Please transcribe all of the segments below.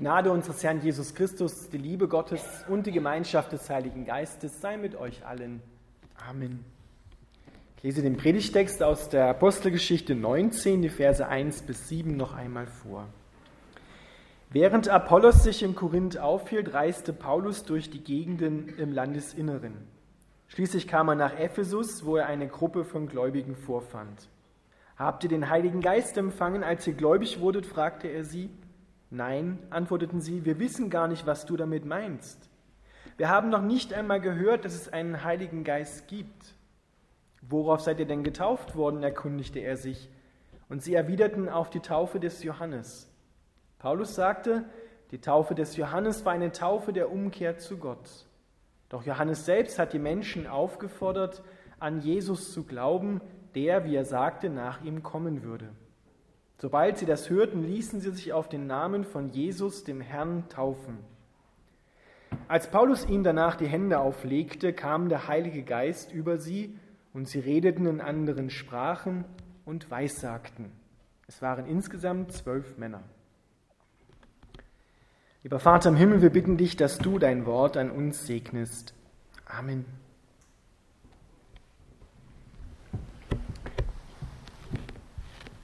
Gnade unseres Herrn Jesus Christus, die Liebe Gottes und die Gemeinschaft des Heiligen Geistes sei mit euch allen. Amen. Ich lese den Predigtext aus der Apostelgeschichte 19, die Verse 1 bis 7 noch einmal vor. Während Apollos sich in Korinth aufhielt, reiste Paulus durch die Gegenden im Landesinneren. Schließlich kam er nach Ephesus, wo er eine Gruppe von Gläubigen vorfand. Habt ihr den Heiligen Geist empfangen, als ihr gläubig wurdet? fragte er sie. Nein, antworteten sie, wir wissen gar nicht, was du damit meinst. Wir haben noch nicht einmal gehört, dass es einen Heiligen Geist gibt. Worauf seid ihr denn getauft worden? erkundigte er sich. Und sie erwiderten auf die Taufe des Johannes. Paulus sagte, die Taufe des Johannes war eine Taufe der Umkehr zu Gott. Doch Johannes selbst hat die Menschen aufgefordert, an Jesus zu glauben, der, wie er sagte, nach ihm kommen würde. Sobald sie das hörten, ließen sie sich auf den Namen von Jesus, dem Herrn, taufen. Als Paulus ihnen danach die Hände auflegte, kam der Heilige Geist über sie und sie redeten in anderen Sprachen und weissagten. Es waren insgesamt zwölf Männer. Lieber Vater im Himmel, wir bitten dich, dass du dein Wort an uns segnest. Amen.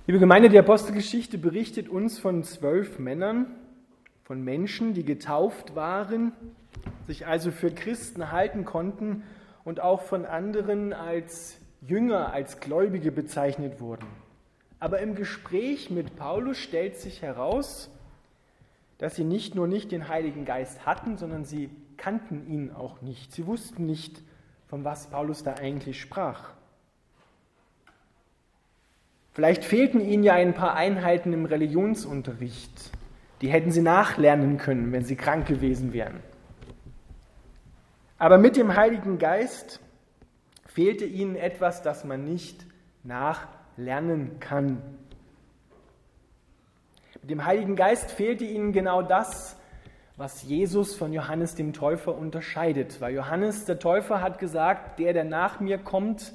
Liebe Gemeinde, die Apostelgeschichte berichtet uns von zwölf Männern, von Menschen, die getauft waren, sich also für Christen halten konnten und auch von anderen als Jünger, als Gläubige bezeichnet wurden. Aber im Gespräch mit Paulus stellt sich heraus, dass sie nicht nur nicht den Heiligen Geist hatten, sondern sie kannten ihn auch nicht. Sie wussten nicht, von was Paulus da eigentlich sprach. Vielleicht fehlten ihnen ja ein paar Einheiten im Religionsunterricht. Die hätten sie nachlernen können, wenn sie krank gewesen wären. Aber mit dem Heiligen Geist fehlte ihnen etwas, das man nicht nachlernen kann. Mit dem Heiligen Geist fehlte ihnen genau das, was Jesus von Johannes dem Täufer unterscheidet. Weil Johannes der Täufer hat gesagt, der, der nach mir kommt,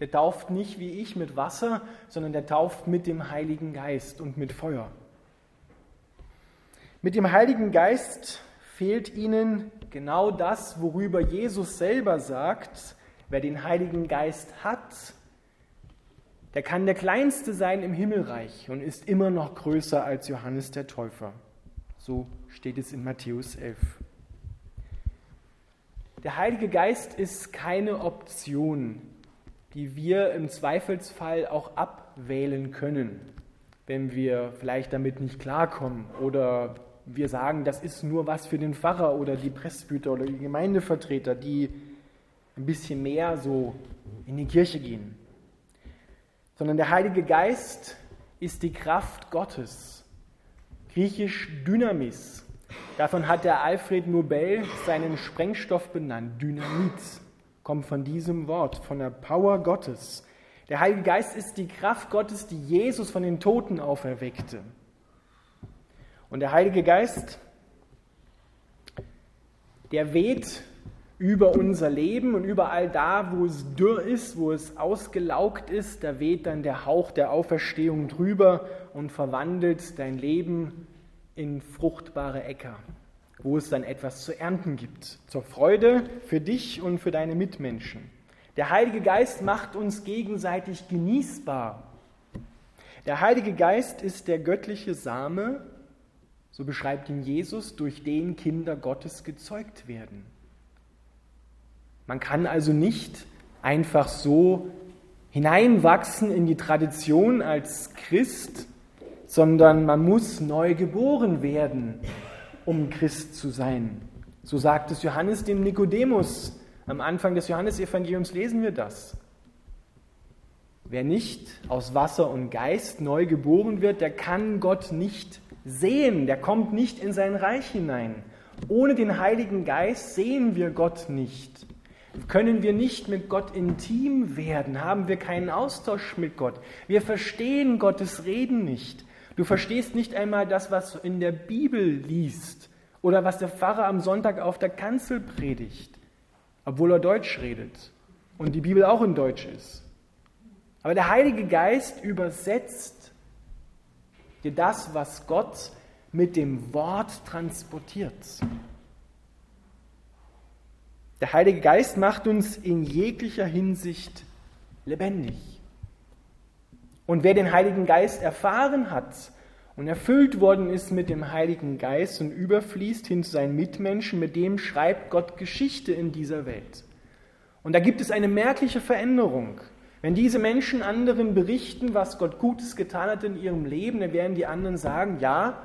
der tauft nicht wie ich mit Wasser, sondern der tauft mit dem Heiligen Geist und mit Feuer. Mit dem Heiligen Geist fehlt ihnen genau das, worüber Jesus selber sagt, wer den Heiligen Geist hat, der kann der Kleinste sein im Himmelreich und ist immer noch größer als Johannes der Täufer. So steht es in Matthäus 11. Der Heilige Geist ist keine Option die wir im Zweifelsfall auch abwählen können, wenn wir vielleicht damit nicht klarkommen oder wir sagen, das ist nur was für den Pfarrer oder die Presbyter oder die Gemeindevertreter, die ein bisschen mehr so in die Kirche gehen. Sondern der Heilige Geist ist die Kraft Gottes. Griechisch Dynamis. Davon hat der Alfred Nobel seinen Sprengstoff benannt, Dynamit kommt von diesem Wort, von der Power Gottes. Der Heilige Geist ist die Kraft Gottes, die Jesus von den Toten auferweckte. Und der Heilige Geist, der weht über unser Leben und überall da, wo es dürr ist, wo es ausgelaugt ist, da weht dann der Hauch der Auferstehung drüber und verwandelt dein Leben in fruchtbare Äcker wo es dann etwas zu ernten gibt, zur Freude für dich und für deine Mitmenschen. Der Heilige Geist macht uns gegenseitig genießbar. Der Heilige Geist ist der göttliche Same, so beschreibt ihn Jesus, durch den Kinder Gottes gezeugt werden. Man kann also nicht einfach so hineinwachsen in die Tradition als Christ, sondern man muss neu geboren werden um Christ zu sein. So sagt es Johannes dem Nikodemus. Am Anfang des Johannesevangeliums lesen wir das. Wer nicht aus Wasser und Geist neu geboren wird, der kann Gott nicht sehen, der kommt nicht in sein Reich hinein. Ohne den Heiligen Geist sehen wir Gott nicht. Können wir nicht mit Gott intim werden, haben wir keinen Austausch mit Gott. Wir verstehen Gottes Reden nicht. Du verstehst nicht einmal das, was du in der Bibel liest oder was der Pfarrer am Sonntag auf der Kanzel predigt, obwohl er Deutsch redet und die Bibel auch in Deutsch ist. Aber der Heilige Geist übersetzt dir das, was Gott mit dem Wort transportiert. Der Heilige Geist macht uns in jeglicher Hinsicht lebendig. Und wer den Heiligen Geist erfahren hat und erfüllt worden ist mit dem Heiligen Geist und überfließt hin zu seinen Mitmenschen, mit dem schreibt Gott Geschichte in dieser Welt. Und da gibt es eine merkliche Veränderung. Wenn diese Menschen anderen berichten, was Gott Gutes getan hat in ihrem Leben, dann werden die anderen sagen, ja,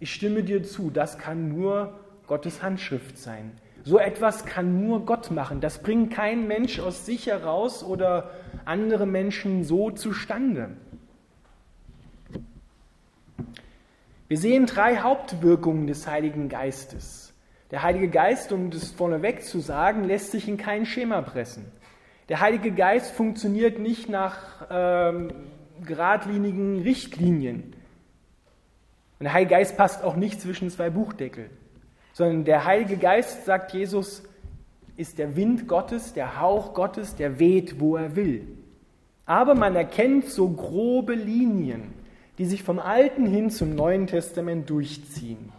ich stimme dir zu, das kann nur Gottes Handschrift sein. So etwas kann nur Gott machen. Das bringt kein Mensch aus sich heraus oder andere Menschen so zustande. Wir sehen drei Hauptwirkungen des Heiligen Geistes. Der Heilige Geist, um das vorneweg zu sagen, lässt sich in kein Schema pressen. Der Heilige Geist funktioniert nicht nach ähm, geradlinigen Richtlinien. Und der Heilige Geist passt auch nicht zwischen zwei Buchdeckel sondern der Heilige Geist, sagt Jesus, ist der Wind Gottes, der Hauch Gottes, der weht, wo er will. Aber man erkennt so grobe Linien, die sich vom Alten hin zum Neuen Testament durchziehen.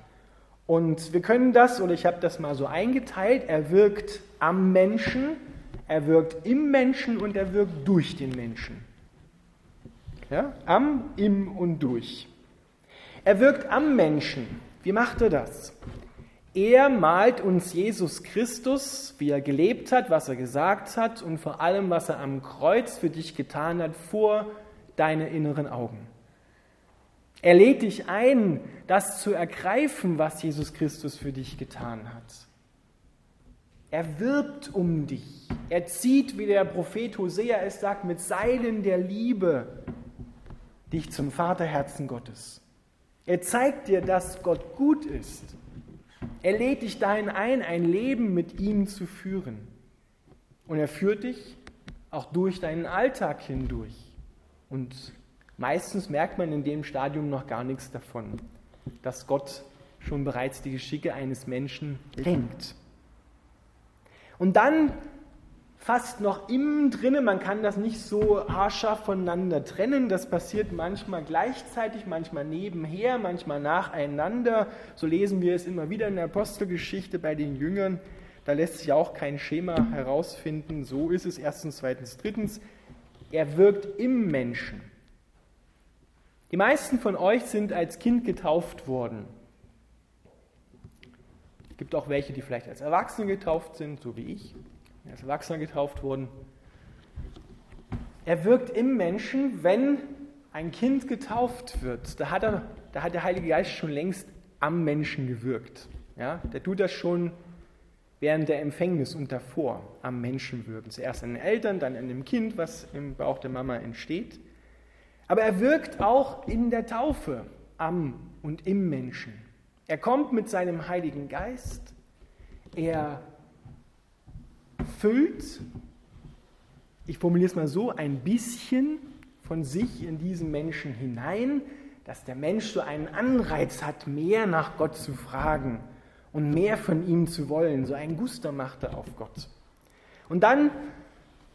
Und wir können das, oder ich habe das mal so eingeteilt, er wirkt am Menschen, er wirkt im Menschen und er wirkt durch den Menschen. Ja? Am, im und durch. Er wirkt am Menschen. Wie macht er das? Er malt uns Jesus Christus, wie er gelebt hat, was er gesagt hat und vor allem, was er am Kreuz für dich getan hat, vor deine inneren Augen. Er lädt dich ein, das zu ergreifen, was Jesus Christus für dich getan hat. Er wirbt um dich. Er zieht, wie der Prophet Hosea es sagt, mit Seilen der Liebe dich zum Vaterherzen Gottes. Er zeigt dir, dass Gott gut ist er lädt dich dahin ein, ein Leben mit ihm zu führen. Und er führt dich auch durch deinen Alltag hindurch. Und meistens merkt man in dem Stadium noch gar nichts davon, dass Gott schon bereits die Geschicke eines Menschen lenkt. Und dann fast noch innen drinne. Man kann das nicht so haarscharf voneinander trennen. Das passiert manchmal gleichzeitig, manchmal nebenher, manchmal nacheinander. So lesen wir es immer wieder in der Apostelgeschichte bei den Jüngern. Da lässt sich auch kein Schema herausfinden. So ist es erstens, zweitens, drittens. Er wirkt im Menschen. Die meisten von euch sind als Kind getauft worden. Es gibt auch welche, die vielleicht als Erwachsene getauft sind, so wie ich. Er ist Erwachsener getauft worden. Er wirkt im Menschen, wenn ein Kind getauft wird. Da hat, er, da hat der Heilige Geist schon längst am Menschen gewirkt. Ja, der tut das schon während der Empfängnis und davor am Menschen wirken. Zuerst an den Eltern, dann an dem Kind, was im Bauch der Mama entsteht. Aber er wirkt auch in der Taufe am und im Menschen. Er kommt mit seinem Heiligen Geist. Er füllt, ich formuliere es mal so, ein bisschen von sich in diesen Menschen hinein, dass der Mensch so einen Anreiz hat, mehr nach Gott zu fragen und mehr von ihm zu wollen. So einen Guster macht er auf Gott. Und dann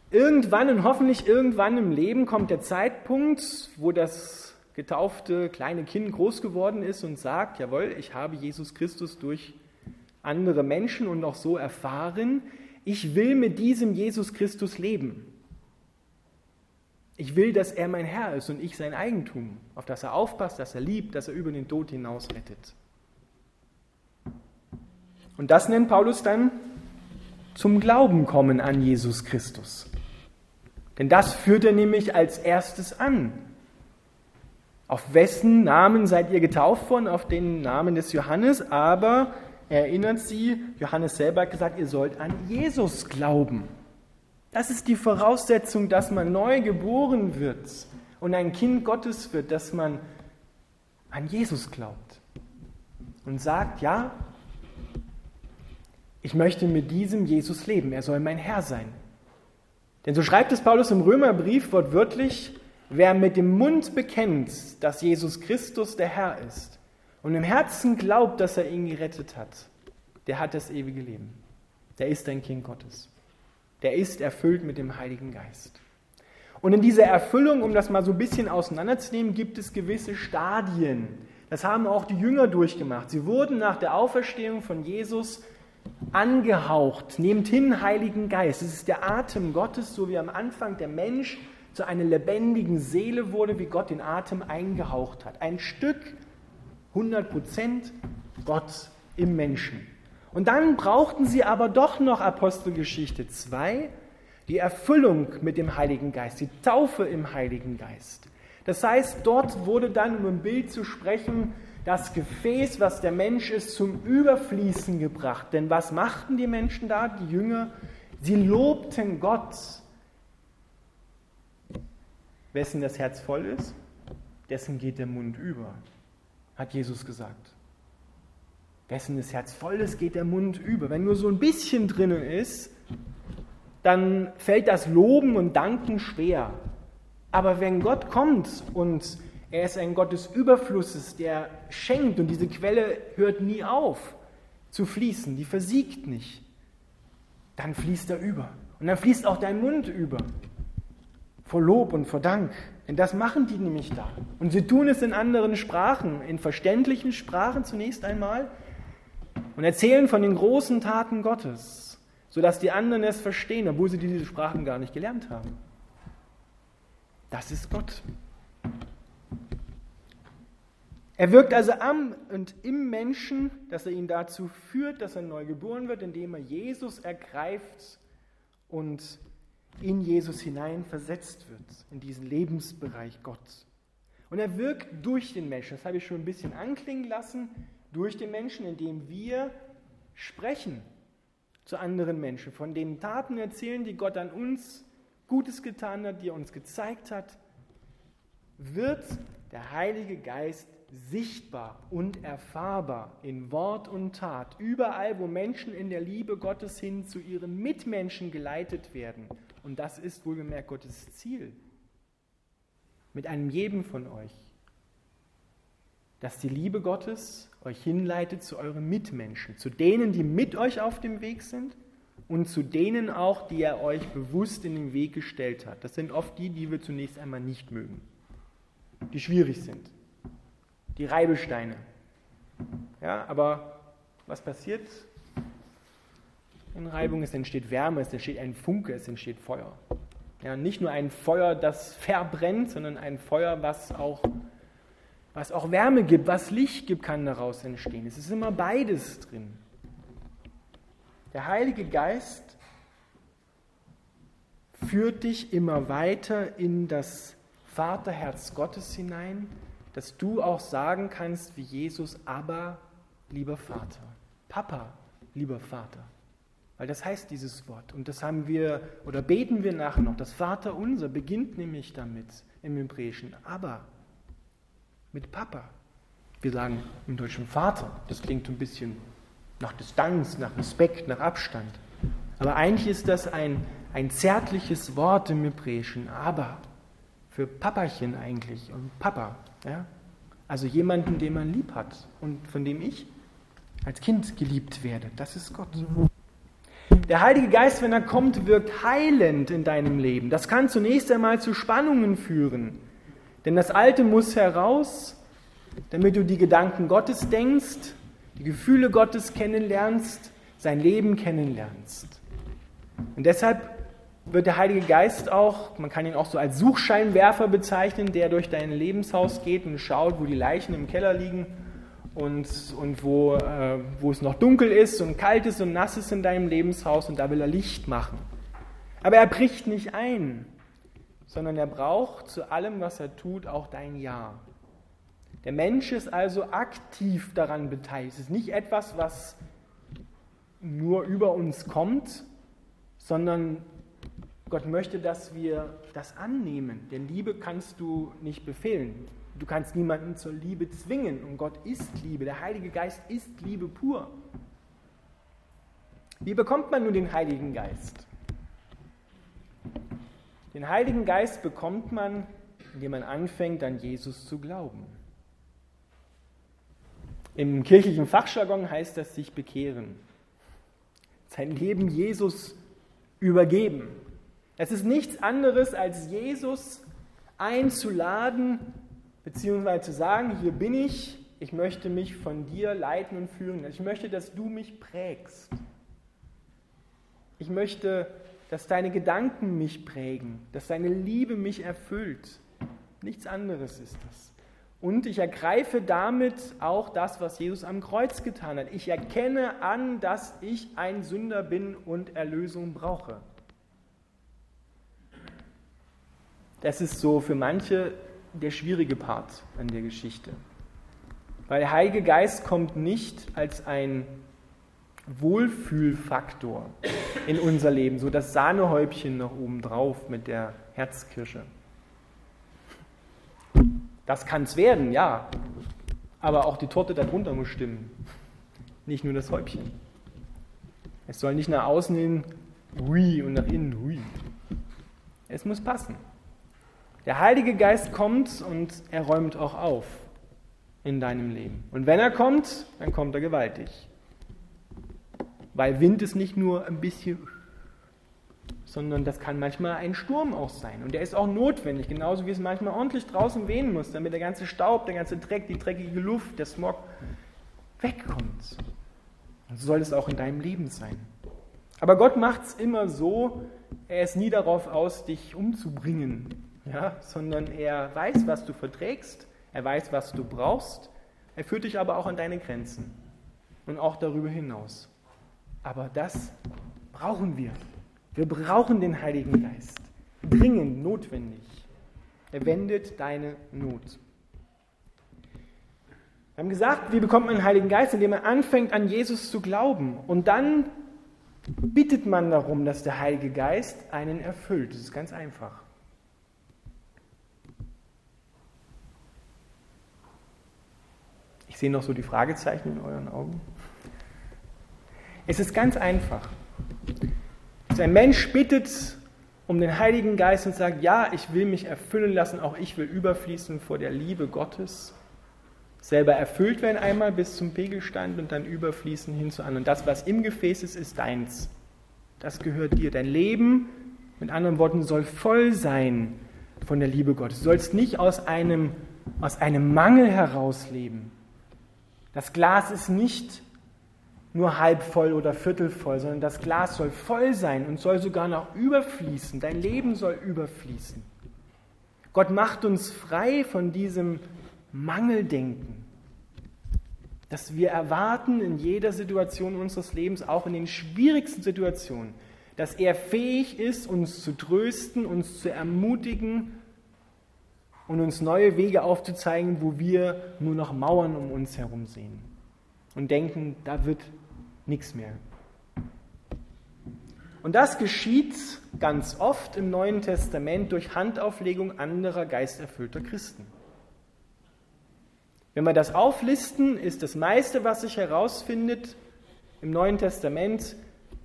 irgendwann und hoffentlich irgendwann im Leben kommt der Zeitpunkt, wo das getaufte kleine Kind groß geworden ist und sagt, jawohl, ich habe Jesus Christus durch andere Menschen und auch so erfahren, ich will mit diesem Jesus Christus leben. Ich will, dass er mein Herr ist und ich sein Eigentum, auf das er aufpasst, dass er liebt, dass er über den Tod hinaus rettet. Und das nennt Paulus dann zum Glauben kommen an Jesus Christus. Denn das führt er nämlich als erstes an. Auf wessen Namen seid ihr getauft worden? Auf den Namen des Johannes, aber erinnert sie, Johannes selber hat gesagt, ihr sollt an Jesus glauben. Das ist die Voraussetzung, dass man neu geboren wird und ein Kind Gottes wird, dass man an Jesus glaubt und sagt, ja, ich möchte mit diesem Jesus leben, er soll mein Herr sein. Denn so schreibt es Paulus im Römerbrief wortwörtlich, wer mit dem Mund bekennt, dass Jesus Christus der Herr ist und im Herzen glaubt, dass er ihn gerettet hat, der hat das ewige Leben. Der ist ein Kind Gottes. Der ist erfüllt mit dem Heiligen Geist. Und in dieser Erfüllung, um das mal so ein bisschen auseinanderzunehmen, gibt es gewisse Stadien. Das haben auch die Jünger durchgemacht. Sie wurden nach der Auferstehung von Jesus angehaucht. Nehmt hin, Heiligen Geist. Es ist der Atem Gottes, so wie am Anfang der Mensch zu einer lebendigen Seele wurde, wie Gott den Atem eingehaucht hat. Ein Stück, 100 Prozent Gott im Menschen. Und dann brauchten sie aber doch noch Apostelgeschichte 2, die Erfüllung mit dem Heiligen Geist, die Taufe im Heiligen Geist. Das heißt, dort wurde dann, um im Bild zu sprechen, das Gefäß, was der Mensch ist, zum Überfließen gebracht. Denn was machten die Menschen da, die Jünger? Sie lobten Gott. Wessen das Herz voll ist, dessen geht der Mund über, hat Jesus gesagt. Wessen das Herz voll ist, geht der Mund über. Wenn nur so ein bisschen drinnen ist, dann fällt das Loben und Danken schwer. Aber wenn Gott kommt und er ist ein Gott des Überflusses, der schenkt und diese Quelle hört nie auf zu fließen, die versiegt nicht, dann fließt er über. Und dann fließt auch dein Mund über. Vor Lob und vor Dank. Denn das machen die nämlich da. Und sie tun es in anderen Sprachen, in verständlichen Sprachen zunächst einmal, und erzählen von den großen Taten Gottes, sodass die anderen es verstehen, obwohl sie diese Sprachen gar nicht gelernt haben. Das ist Gott. Er wirkt also am und im Menschen, dass er ihn dazu führt, dass er neu geboren wird, indem er Jesus ergreift und in Jesus hinein versetzt wird, in diesen Lebensbereich Gott. Und er wirkt durch den Menschen, das habe ich schon ein bisschen anklingen lassen, durch den Menschen, indem wir sprechen zu anderen Menschen, von den Taten erzählen, die Gott an uns Gutes getan hat, die er uns gezeigt hat, wird der Heilige Geist sichtbar und erfahrbar in Wort und Tat, überall, wo Menschen in der Liebe Gottes hin zu ihren Mitmenschen geleitet werden. Und das ist wohlgemerkt Gottes Ziel. Mit einem jedem von euch. Dass die Liebe Gottes euch hinleitet zu euren Mitmenschen, zu denen, die mit euch auf dem Weg sind und zu denen auch, die er euch bewusst in den Weg gestellt hat. Das sind oft die, die wir zunächst einmal nicht mögen, die schwierig sind, die Reibesteine. Ja, aber was passiert in Reibung? Es entsteht Wärme, es entsteht ein Funke, es entsteht Feuer. Ja, nicht nur ein Feuer, das verbrennt, sondern ein Feuer, was auch was auch Wärme gibt, was Licht gibt, kann daraus entstehen. Es ist immer beides drin. Der Heilige Geist führt dich immer weiter in das Vaterherz Gottes hinein, dass du auch sagen kannst wie Jesus, aber lieber Vater, Papa, lieber Vater. Weil das heißt dieses Wort. Und das haben wir, oder beten wir nachher noch. Das Vater unser beginnt nämlich damit im Hebräischen. Aber mit Papa. Wir sagen im Deutschen Vater. Das klingt ein bisschen nach Distanz, nach Respekt, nach Abstand. Aber eigentlich ist das ein, ein zärtliches Wort im Hebräischen. Aber für Papachen eigentlich und Papa. Ja? Also jemanden, den man lieb hat und von dem ich als Kind geliebt werde. Das ist Gott. Der Heilige Geist, wenn er kommt, wirkt heilend in deinem Leben. Das kann zunächst einmal zu Spannungen führen. Denn das Alte muss heraus, damit du die Gedanken Gottes denkst, die Gefühle Gottes kennenlernst, sein Leben kennenlernst. Und deshalb wird der Heilige Geist auch, man kann ihn auch so als Suchscheinwerfer bezeichnen, der durch dein Lebenshaus geht und schaut, wo die Leichen im Keller liegen und, und wo, äh, wo es noch dunkel ist und kalt ist und nass ist in deinem Lebenshaus und da will er Licht machen. Aber er bricht nicht ein sondern er braucht zu allem, was er tut, auch dein Ja. Der Mensch ist also aktiv daran beteiligt. Es ist nicht etwas, was nur über uns kommt, sondern Gott möchte, dass wir das annehmen. Denn Liebe kannst du nicht befehlen. Du kannst niemanden zur Liebe zwingen. Und Gott ist Liebe. Der Heilige Geist ist Liebe pur. Wie bekommt man nun den Heiligen Geist? Den Heiligen Geist bekommt man, indem man anfängt, an Jesus zu glauben. Im kirchlichen Fachjargon heißt das sich bekehren. Sein Leben Jesus übergeben. Es ist nichts anderes, als Jesus einzuladen, beziehungsweise zu sagen, hier bin ich, ich möchte mich von dir leiten und führen. Ich möchte, dass du mich prägst. Ich möchte, dass deine Gedanken mich prägen, dass deine Liebe mich erfüllt. Nichts anderes ist das. Und ich ergreife damit auch das, was Jesus am Kreuz getan hat. Ich erkenne an, dass ich ein Sünder bin und Erlösung brauche. Das ist so für manche der schwierige Part an der Geschichte. Weil Heilige Geist kommt nicht als ein Wohlfühlfaktor in unser Leben, so das Sahnehäubchen noch oben drauf mit der Herzkirsche. Das kann es werden, ja, aber auch die Torte darunter muss stimmen, nicht nur das Häubchen. Es soll nicht nach außen hin hui und nach innen hui. Es muss passen. Der Heilige Geist kommt und er räumt auch auf in deinem Leben. Und wenn er kommt, dann kommt er gewaltig. Weil Wind ist nicht nur ein bisschen, sondern das kann manchmal ein Sturm auch sein. Und der ist auch notwendig, genauso wie es manchmal ordentlich draußen wehen muss, damit der ganze Staub, der ganze Dreck, die dreckige Luft, der Smog wegkommt. Und so soll es auch in deinem Leben sein. Aber Gott macht es immer so, er ist nie darauf aus, dich umzubringen, ja, sondern er weiß, was du verträgst er weiß, was du brauchst. Er führt dich aber auch an deine Grenzen und auch darüber hinaus. Aber das brauchen wir. Wir brauchen den Heiligen Geist. Dringend notwendig. Er wendet deine Not. Wir haben gesagt, wie bekommt man den Heiligen Geist? Indem man anfängt, an Jesus zu glauben. Und dann bittet man darum, dass der Heilige Geist einen erfüllt. Das ist ganz einfach. Sehe noch so die Fragezeichen in euren Augen. Es ist ganz einfach. Ein Mensch bittet um den Heiligen Geist und sagt, ja, ich will mich erfüllen lassen, auch ich will überfließen vor der Liebe Gottes, selber erfüllt werden einmal bis zum Pegelstand und dann überfließen hin zu anderen. Das, was im Gefäß ist, ist deins. Das gehört dir. Dein Leben, mit anderen Worten, soll voll sein von der Liebe Gottes. Du sollst nicht aus einem, aus einem Mangel heraus leben. Das Glas ist nicht nur halb voll oder viertel voll, sondern das Glas soll voll sein und soll sogar noch überfließen. Dein Leben soll überfließen. Gott macht uns frei von diesem Mangeldenken, dass wir erwarten in jeder Situation unseres Lebens, auch in den schwierigsten Situationen, dass er fähig ist, uns zu trösten, uns zu ermutigen und uns neue Wege aufzuzeigen, wo wir nur noch Mauern um uns herum sehen und denken, da wird nichts mehr. Und das geschieht ganz oft im Neuen Testament durch Handauflegung anderer geisterfüllter Christen. Wenn wir das auflisten, ist das meiste, was sich herausfindet im Neuen Testament,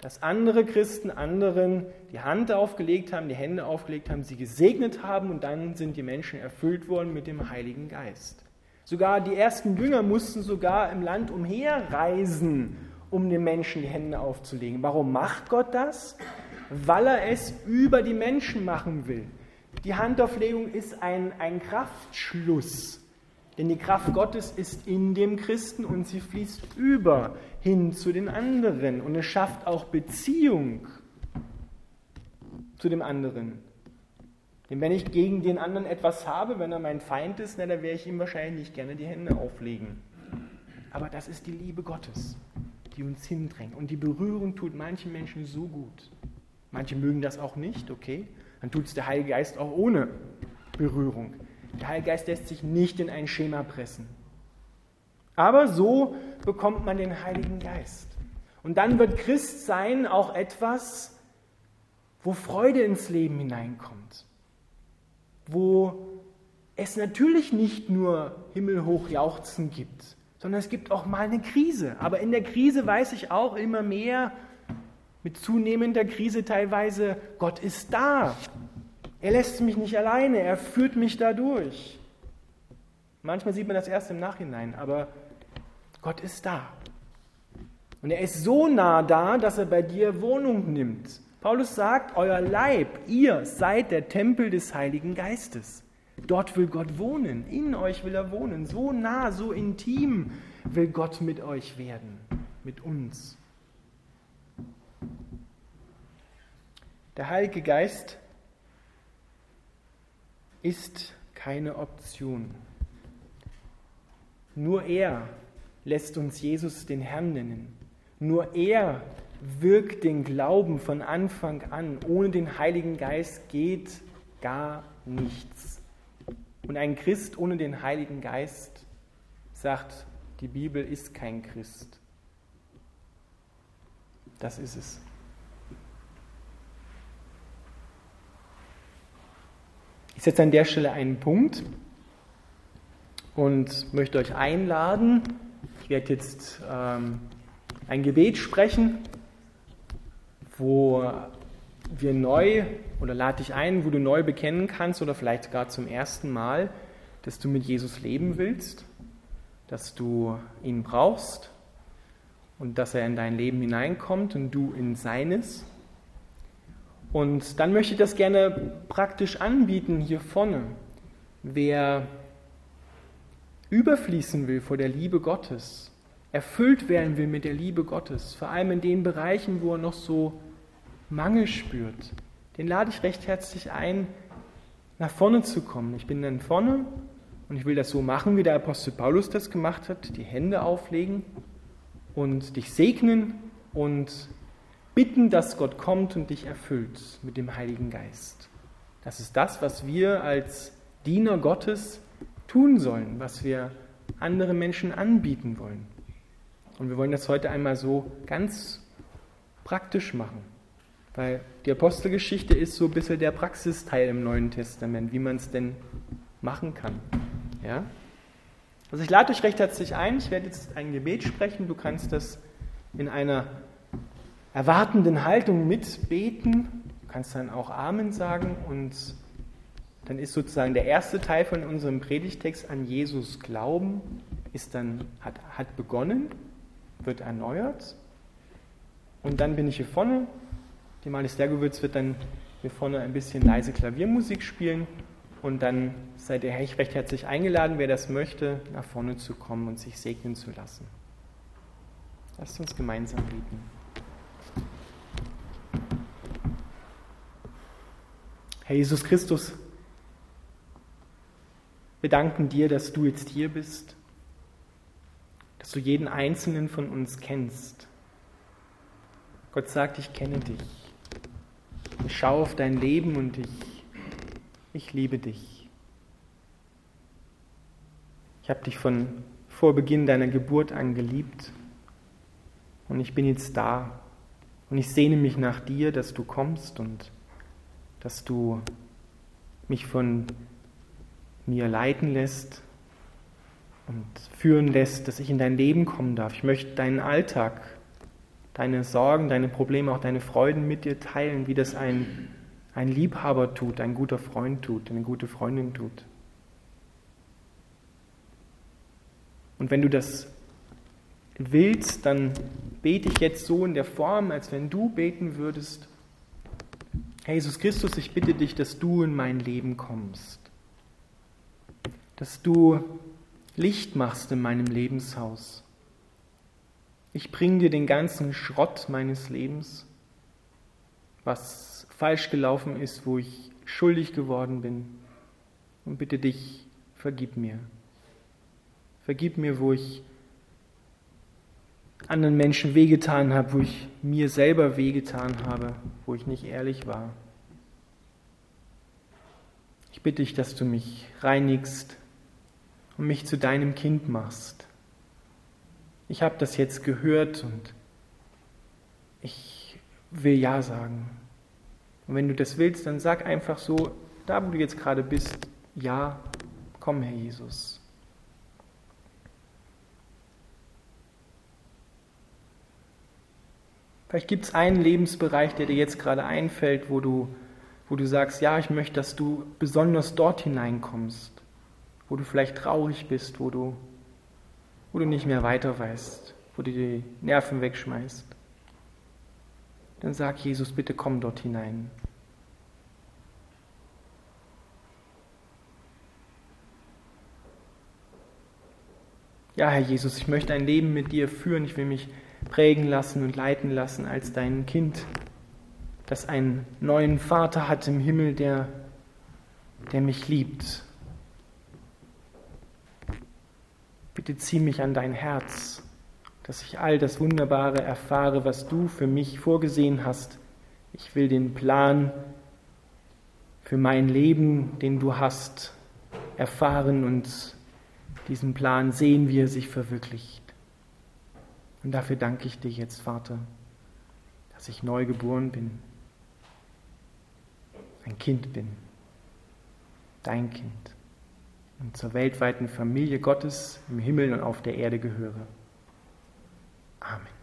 dass andere Christen anderen die Hand aufgelegt haben, die Hände aufgelegt haben, sie gesegnet haben und dann sind die Menschen erfüllt worden mit dem Heiligen Geist. Sogar die ersten Jünger mussten sogar im Land umherreisen, um den Menschen die Hände aufzulegen. Warum macht Gott das? Weil er es über die Menschen machen will. Die Handauflegung ist ein, ein Kraftschluss. Denn die Kraft Gottes ist in dem Christen und sie fließt über hin zu den anderen. Und es schafft auch Beziehung zu dem anderen. Denn wenn ich gegen den anderen etwas habe, wenn er mein Feind ist, dann werde ich ihm wahrscheinlich nicht gerne die Hände auflegen. Aber das ist die Liebe Gottes, die uns hindrängt. Und die Berührung tut manchen Menschen so gut. Manche mögen das auch nicht, okay? Dann tut es der Heilige Geist auch ohne Berührung. Der Heilige Geist lässt sich nicht in ein Schema pressen. Aber so bekommt man den Heiligen Geist. Und dann wird Christsein auch etwas, wo Freude ins Leben hineinkommt. Wo es natürlich nicht nur himmelhoch Jauchzen gibt, sondern es gibt auch mal eine Krise. Aber in der Krise weiß ich auch immer mehr, mit zunehmender Krise teilweise, Gott ist da. Er lässt mich nicht alleine, er führt mich dadurch. Manchmal sieht man das erst im Nachhinein, aber Gott ist da. Und er ist so nah da, dass er bei dir Wohnung nimmt. Paulus sagt, euer Leib, ihr seid der Tempel des Heiligen Geistes. Dort will Gott wohnen, in euch will er wohnen. So nah, so intim will Gott mit euch werden, mit uns. Der Heilige Geist ist keine Option. Nur er lässt uns Jesus den Herrn nennen. Nur er wirkt den Glauben von Anfang an. Ohne den Heiligen Geist geht gar nichts. Und ein Christ ohne den Heiligen Geist, sagt die Bibel, ist kein Christ. Das ist es. Ich setze an der Stelle einen Punkt und möchte euch einladen. Ich werde jetzt ähm, ein Gebet sprechen, wo wir neu oder lade dich ein, wo du neu bekennen kannst oder vielleicht sogar zum ersten Mal, dass du mit Jesus leben willst, dass du ihn brauchst und dass er in dein Leben hineinkommt und du in seines. Und dann möchte ich das gerne praktisch anbieten hier vorne. Wer überfließen will vor der Liebe Gottes, erfüllt werden will mit der Liebe Gottes, vor allem in den Bereichen, wo er noch so Mangel spürt, den lade ich recht herzlich ein, nach vorne zu kommen. Ich bin dann vorne und ich will das so machen, wie der Apostel Paulus das gemacht hat, die Hände auflegen und dich segnen und bitten, dass Gott kommt und dich erfüllt mit dem Heiligen Geist. Das ist das, was wir als Diener Gottes tun sollen, was wir anderen Menschen anbieten wollen. Und wir wollen das heute einmal so ganz praktisch machen. Weil die Apostelgeschichte ist so ein bisschen der Praxisteil im Neuen Testament, wie man es denn machen kann. Ja? Also ich lade euch recht herzlich ein, ich werde jetzt ein Gebet sprechen, du kannst das in einer erwartenden Haltung mitbeten, du kannst dann auch Amen sagen und dann ist sozusagen der erste Teil von unserem Predigtext an Jesus glauben, ist dann, hat, hat begonnen, wird erneuert und dann bin ich hier vorne die Malis Dergowitz wird dann hier vorne ein bisschen leise Klaviermusik spielen und dann seid ihr recht herzlich eingeladen, wer das möchte, nach vorne zu kommen und sich segnen zu lassen. Lasst uns gemeinsam beten. Herr Jesus Christus, wir danken dir, dass du jetzt hier bist, dass du jeden einzelnen von uns kennst. Gott sagt, ich kenne dich. Ich schaue auf dein Leben und ich, ich liebe dich. Ich habe dich von vor Beginn deiner Geburt an geliebt und ich bin jetzt da und ich sehne mich nach dir, dass du kommst und dass du mich von mir leiten lässt und führen lässt, dass ich in dein Leben kommen darf. Ich möchte deinen Alltag deine Sorgen, deine Probleme, auch deine Freuden mit dir teilen, wie das ein, ein Liebhaber tut, ein guter Freund tut, eine gute Freundin tut. Und wenn du das willst, dann bete ich jetzt so in der Form, als wenn du beten würdest, Jesus Christus, ich bitte dich, dass du in mein Leben kommst, dass du Licht machst in meinem Lebenshaus ich bringe dir den ganzen Schrott meines Lebens, was falsch gelaufen ist, wo ich schuldig geworden bin. Und bitte dich, vergib mir. Vergib mir, wo ich anderen Menschen wehgetan habe, wo ich mir selber wehgetan habe, wo ich nicht ehrlich war. Ich bitte dich, dass du mich reinigst und mich zu deinem Kind machst ich habe das jetzt gehört und ich will Ja sagen. Und wenn du das willst, dann sag einfach so, da wo du jetzt gerade bist, ja, komm, Herr Jesus. Vielleicht gibt es einen Lebensbereich, der dir jetzt gerade einfällt, wo du, wo du sagst, ja, ich möchte, dass du besonders dort hineinkommst, wo du vielleicht traurig bist, wo du, wo du nicht mehr weiter weißt, wo du die Nerven wegschmeißt. Dann sag Jesus, bitte komm dort hinein. Ja, Herr Jesus, ich möchte ein Leben mit dir führen, ich will mich prägen lassen und leiten lassen als dein Kind, das einen neuen Vater hat im Himmel, der, der mich liebt. Bitte zieh mich an dein Herz, dass ich all das Wunderbare erfahre, was du für mich vorgesehen hast. Ich will den Plan für mein Leben, den du hast, erfahren und diesen Plan sehen, wie er sich verwirklicht. Und dafür danke ich dir jetzt, Vater, dass ich neu geboren bin, ein Kind bin, dein Kind und zur weltweiten Familie Gottes im Himmel und auf der Erde gehöre. Amen.